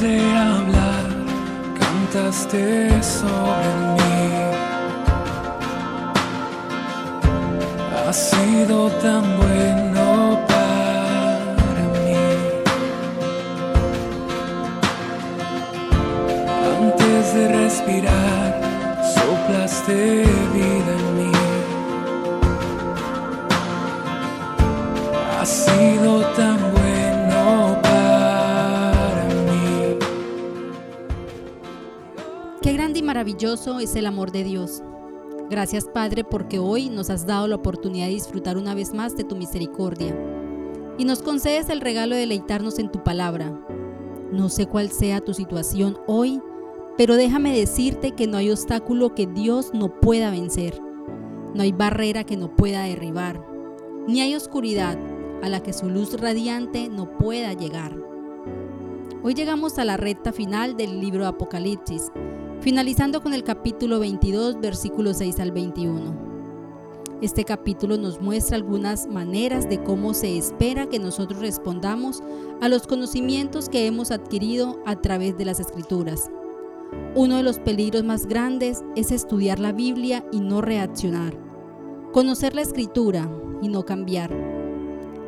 De hablar, cantaste sobre mí. Ha sido tan bueno para mí. Antes de respirar, soplaste vida en mí. Ha sido y maravilloso es el amor de Dios. Gracias Padre porque hoy nos has dado la oportunidad de disfrutar una vez más de tu misericordia y nos concedes el regalo de deleitarnos en tu palabra. No sé cuál sea tu situación hoy, pero déjame decirte que no hay obstáculo que Dios no pueda vencer. No hay barrera que no pueda derribar, ni hay oscuridad a la que su luz radiante no pueda llegar. Hoy llegamos a la recta final del libro Apocalipsis finalizando con el capítulo 22, versículos 6 al 21. Este capítulo nos muestra algunas maneras de cómo se espera que nosotros respondamos a los conocimientos que hemos adquirido a través de las escrituras. Uno de los peligros más grandes es estudiar la Biblia y no reaccionar, conocer la escritura y no cambiar.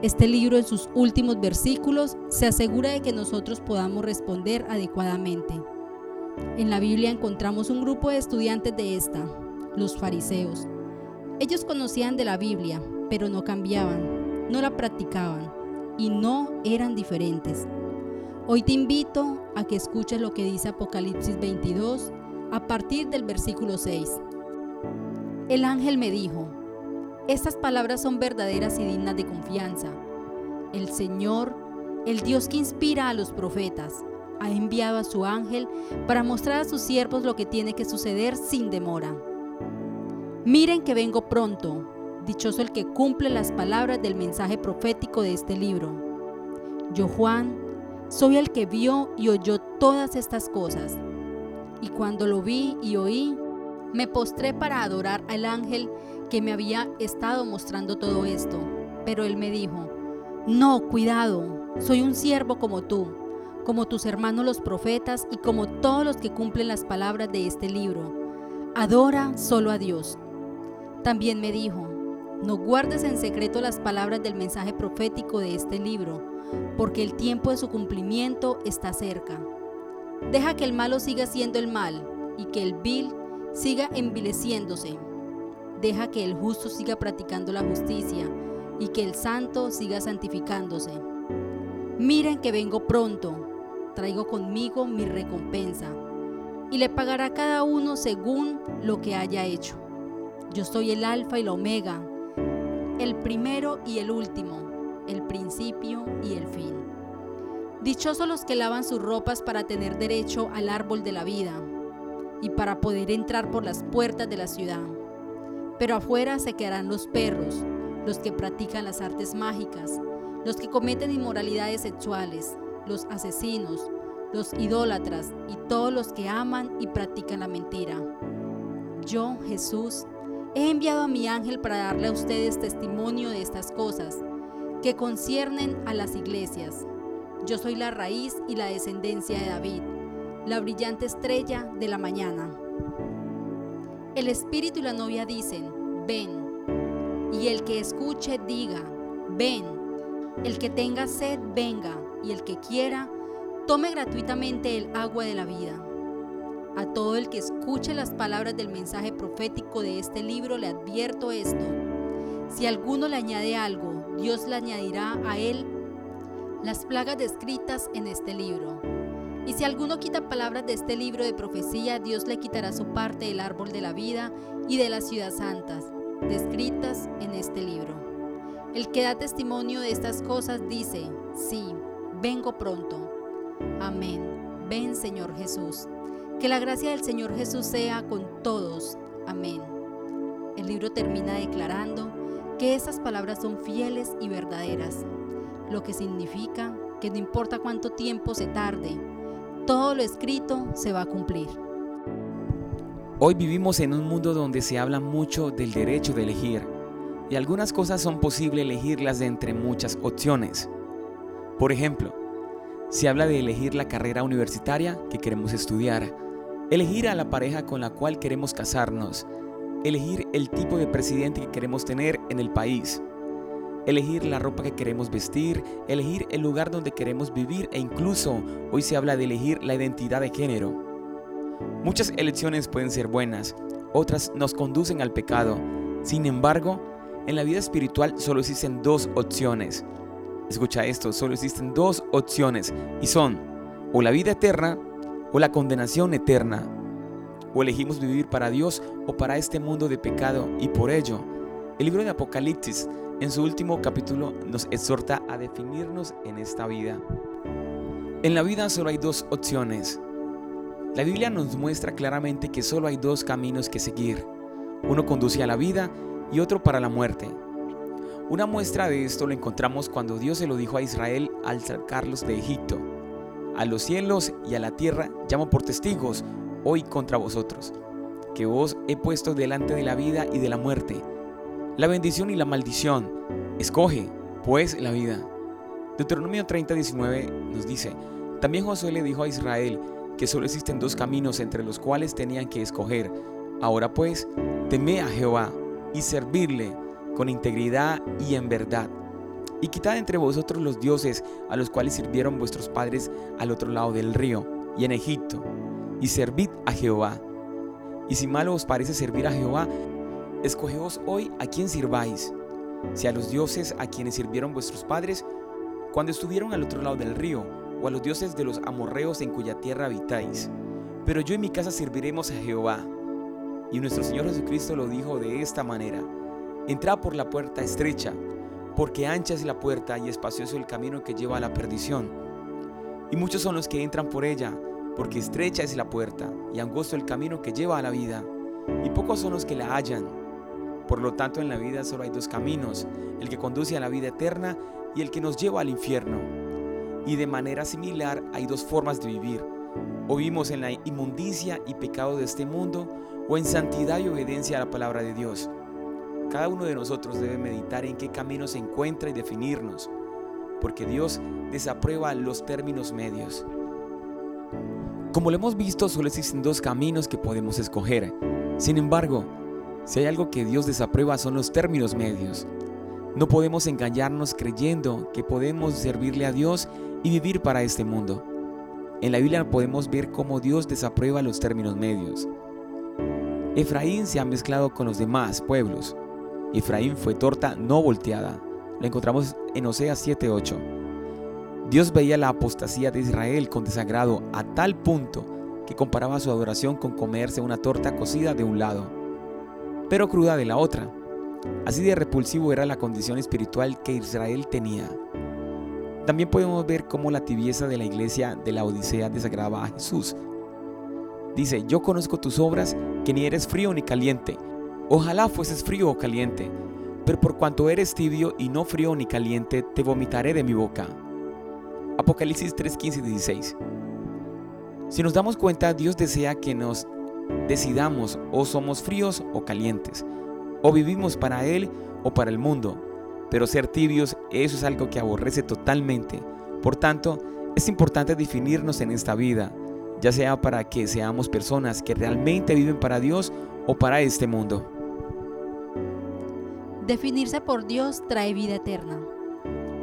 Este libro en sus últimos versículos se asegura de que nosotros podamos responder adecuadamente. En la Biblia encontramos un grupo de estudiantes de esta, los fariseos. Ellos conocían de la Biblia, pero no cambiaban, no la practicaban y no eran diferentes. Hoy te invito a que escuches lo que dice Apocalipsis 22 a partir del versículo 6. El ángel me dijo, estas palabras son verdaderas y dignas de confianza. El Señor, el Dios que inspira a los profetas, ha enviado a su ángel para mostrar a sus siervos lo que tiene que suceder sin demora. Miren que vengo pronto, dichoso el que cumple las palabras del mensaje profético de este libro. Yo, Juan, soy el que vio y oyó todas estas cosas. Y cuando lo vi y oí, me postré para adorar al ángel que me había estado mostrando todo esto. Pero él me dijo, no, cuidado, soy un siervo como tú como tus hermanos los profetas y como todos los que cumplen las palabras de este libro. Adora solo a Dios. También me dijo, no guardes en secreto las palabras del mensaje profético de este libro, porque el tiempo de su cumplimiento está cerca. Deja que el malo siga siendo el mal y que el vil siga envileciéndose. Deja que el justo siga practicando la justicia y que el santo siga santificándose. Miren que vengo pronto traigo conmigo mi recompensa, y le pagará cada uno según lo que haya hecho. Yo soy el alfa y la omega, el primero y el último, el principio y el fin. Dichosos los que lavan sus ropas para tener derecho al árbol de la vida y para poder entrar por las puertas de la ciudad. Pero afuera se quedarán los perros, los que practican las artes mágicas, los que cometen inmoralidades sexuales, los asesinos, los idólatras y todos los que aman y practican la mentira. Yo, Jesús, he enviado a mi ángel para darle a ustedes testimonio de estas cosas que conciernen a las iglesias. Yo soy la raíz y la descendencia de David, la brillante estrella de la mañana. El espíritu y la novia dicen, ven. Y el que escuche diga, ven. El que tenga sed, venga y el que quiera, tome gratuitamente el agua de la vida. A todo el que escuche las palabras del mensaje profético de este libro le advierto esto. Si alguno le añade algo, Dios le añadirá a él las plagas descritas en este libro. Y si alguno quita palabras de este libro de profecía, Dios le quitará su parte del árbol de la vida y de las ciudades santas, descritas en este libro. El que da testimonio de estas cosas dice, sí, vengo pronto. Amén. Ven Señor Jesús. Que la gracia del Señor Jesús sea con todos. Amén. El libro termina declarando que esas palabras son fieles y verdaderas, lo que significa que no importa cuánto tiempo se tarde, todo lo escrito se va a cumplir. Hoy vivimos en un mundo donde se habla mucho del derecho de elegir y algunas cosas son posible elegirlas de entre muchas opciones. Por ejemplo, se habla de elegir la carrera universitaria que queremos estudiar, elegir a la pareja con la cual queremos casarnos, elegir el tipo de presidente que queremos tener en el país, elegir la ropa que queremos vestir, elegir el lugar donde queremos vivir e incluso hoy se habla de elegir la identidad de género. Muchas elecciones pueden ser buenas, otras nos conducen al pecado. Sin embargo, en la vida espiritual solo existen dos opciones. Escucha esto, solo existen dos opciones y son o la vida eterna o la condenación eterna. O elegimos vivir para Dios o para este mundo de pecado y por ello, el libro de Apocalipsis en su último capítulo nos exhorta a definirnos en esta vida. En la vida solo hay dos opciones. La Biblia nos muestra claramente que solo hay dos caminos que seguir. Uno conduce a la vida y otro para la muerte. Una muestra de esto lo encontramos cuando Dios se lo dijo a Israel al sacarlos de Egipto. A los cielos y a la tierra llamo por testigos hoy contra vosotros, que os he puesto delante de la vida y de la muerte la bendición y la maldición. Escoge, pues, la vida. Deuteronomio 30, 19 nos dice, también Josué le dijo a Israel que solo existen dos caminos entre los cuales tenían que escoger. Ahora pues, teme a Jehová y servirle con integridad y en verdad. Y quitad entre vosotros los dioses a los cuales sirvieron vuestros padres al otro lado del río y en Egipto, y servid a Jehová. Y si malo os parece servir a Jehová, Escogeos hoy a quién sirváis, si a los dioses a quienes sirvieron vuestros padres cuando estuvieron al otro lado del río, o a los dioses de los amorreos en cuya tierra habitáis. Pero yo y mi casa serviremos a Jehová. Y nuestro Señor Jesucristo lo dijo de esta manera, entrad por la puerta estrecha, porque ancha es la puerta y espacioso el camino que lleva a la perdición. Y muchos son los que entran por ella, porque estrecha es la puerta y angosto el camino que lleva a la vida, y pocos son los que la hallan. Por lo tanto, en la vida solo hay dos caminos, el que conduce a la vida eterna y el que nos lleva al infierno. Y de manera similar hay dos formas de vivir. O vivimos en la inmundicia y pecado de este mundo, o en santidad y obediencia a la palabra de Dios. Cada uno de nosotros debe meditar en qué camino se encuentra y definirnos, porque Dios desaprueba los términos medios. Como lo hemos visto, solo existen dos caminos que podemos escoger. Sin embargo, si hay algo que Dios desaprueba son los términos medios. No podemos engañarnos creyendo que podemos servirle a Dios y vivir para este mundo. En la Biblia podemos ver cómo Dios desaprueba los términos medios. Efraín se ha mezclado con los demás pueblos. Efraín fue torta no volteada. Lo encontramos en Oseas 7:8. Dios veía la apostasía de Israel con desagrado a tal punto que comparaba su adoración con comerse una torta cocida de un lado pero cruda de la otra. Así de repulsivo era la condición espiritual que Israel tenía. También podemos ver cómo la tibieza de la iglesia de la Odisea desagradaba a Jesús. Dice, yo conozco tus obras, que ni eres frío ni caliente. Ojalá fueses frío o caliente, pero por cuanto eres tibio y no frío ni caliente, te vomitaré de mi boca. Apocalipsis 3, 15 y 16. Si nos damos cuenta, Dios desea que nos decidamos o somos fríos o calientes, o vivimos para Él o para el mundo. Pero ser tibios, eso es algo que aborrece totalmente. Por tanto, es importante definirnos en esta vida, ya sea para que seamos personas que realmente viven para Dios o para este mundo. Definirse por Dios trae vida eterna.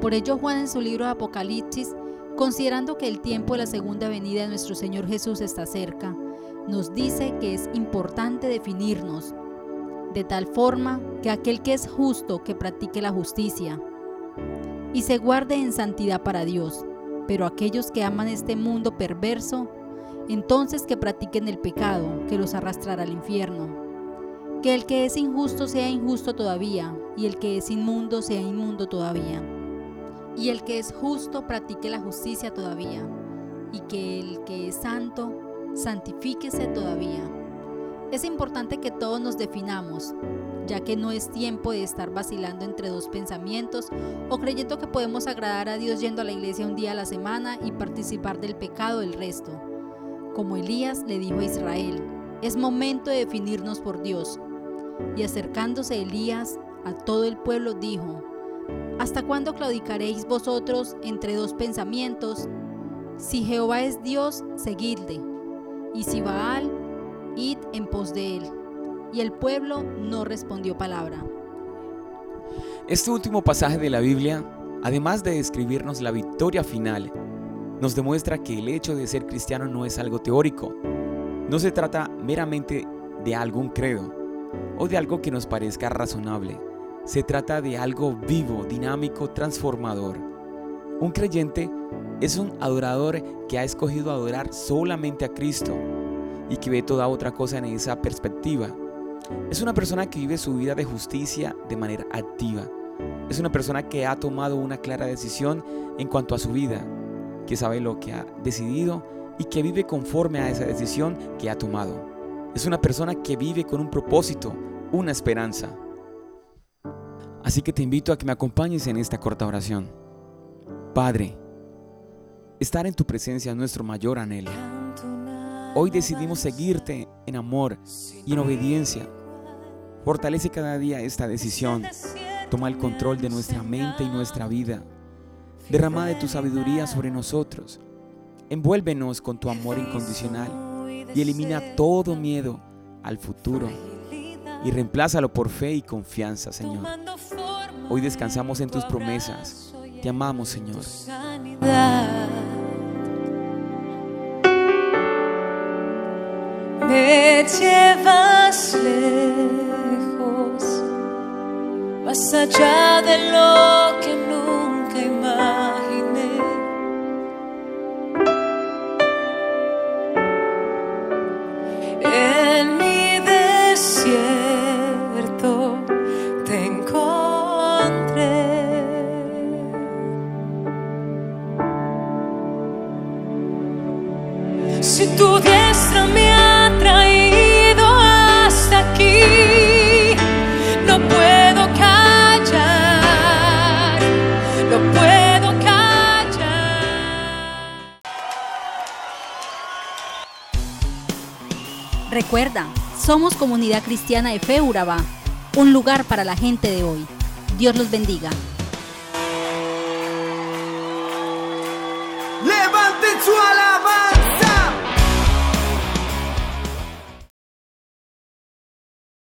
Por ello Juan en su libro de Apocalipsis, considerando que el tiempo de la segunda venida de nuestro Señor Jesús está cerca, nos dice que es importante definirnos de tal forma que aquel que es justo que practique la justicia y se guarde en santidad para Dios, pero aquellos que aman este mundo perverso, entonces que practiquen el pecado que los arrastrará al infierno. Que el que es injusto sea injusto todavía, y el que es inmundo sea inmundo todavía. Y el que es justo practique la justicia todavía, y que el que es santo santifíquese todavía. Es importante que todos nos definamos, ya que no es tiempo de estar vacilando entre dos pensamientos o creyendo que podemos agradar a Dios yendo a la iglesia un día a la semana y participar del pecado del resto. Como Elías le dijo a Israel, es momento de definirnos por Dios. Y acercándose Elías a todo el pueblo dijo, ¿Hasta cuándo claudicaréis vosotros entre dos pensamientos? Si Jehová es Dios, seguidle, y si Baal, id en pos de él. Y el pueblo no respondió palabra. Este último pasaje de la Biblia, además de describirnos la victoria final, nos demuestra que el hecho de ser cristiano no es algo teórico. No se trata meramente de algún credo o de algo que nos parezca razonable. Se trata de algo vivo, dinámico, transformador. Un creyente es un adorador que ha escogido adorar solamente a Cristo y que ve toda otra cosa en esa perspectiva. Es una persona que vive su vida de justicia de manera activa. Es una persona que ha tomado una clara decisión en cuanto a su vida, que sabe lo que ha decidido y que vive conforme a esa decisión que ha tomado. Es una persona que vive con un propósito, una esperanza. Así que te invito a que me acompañes en esta corta oración. Padre, estar en tu presencia es nuestro mayor anhelo. Hoy decidimos seguirte en amor y en obediencia. Fortalece cada día esta decisión. Toma el control de nuestra mente y nuestra vida. Derrama de tu sabiduría sobre nosotros. Envuélvenos con tu amor incondicional y elimina todo miedo al futuro y reemplázalo por fe y confianza, Señor. Hoy descansamos en tus promesas. Te amamos, Señor. Me llevas lejos, más allá de lo que nunca Recuerda, somos Comunidad Cristiana de Fe Urabá, un lugar para la gente de hoy. Dios los bendiga. Su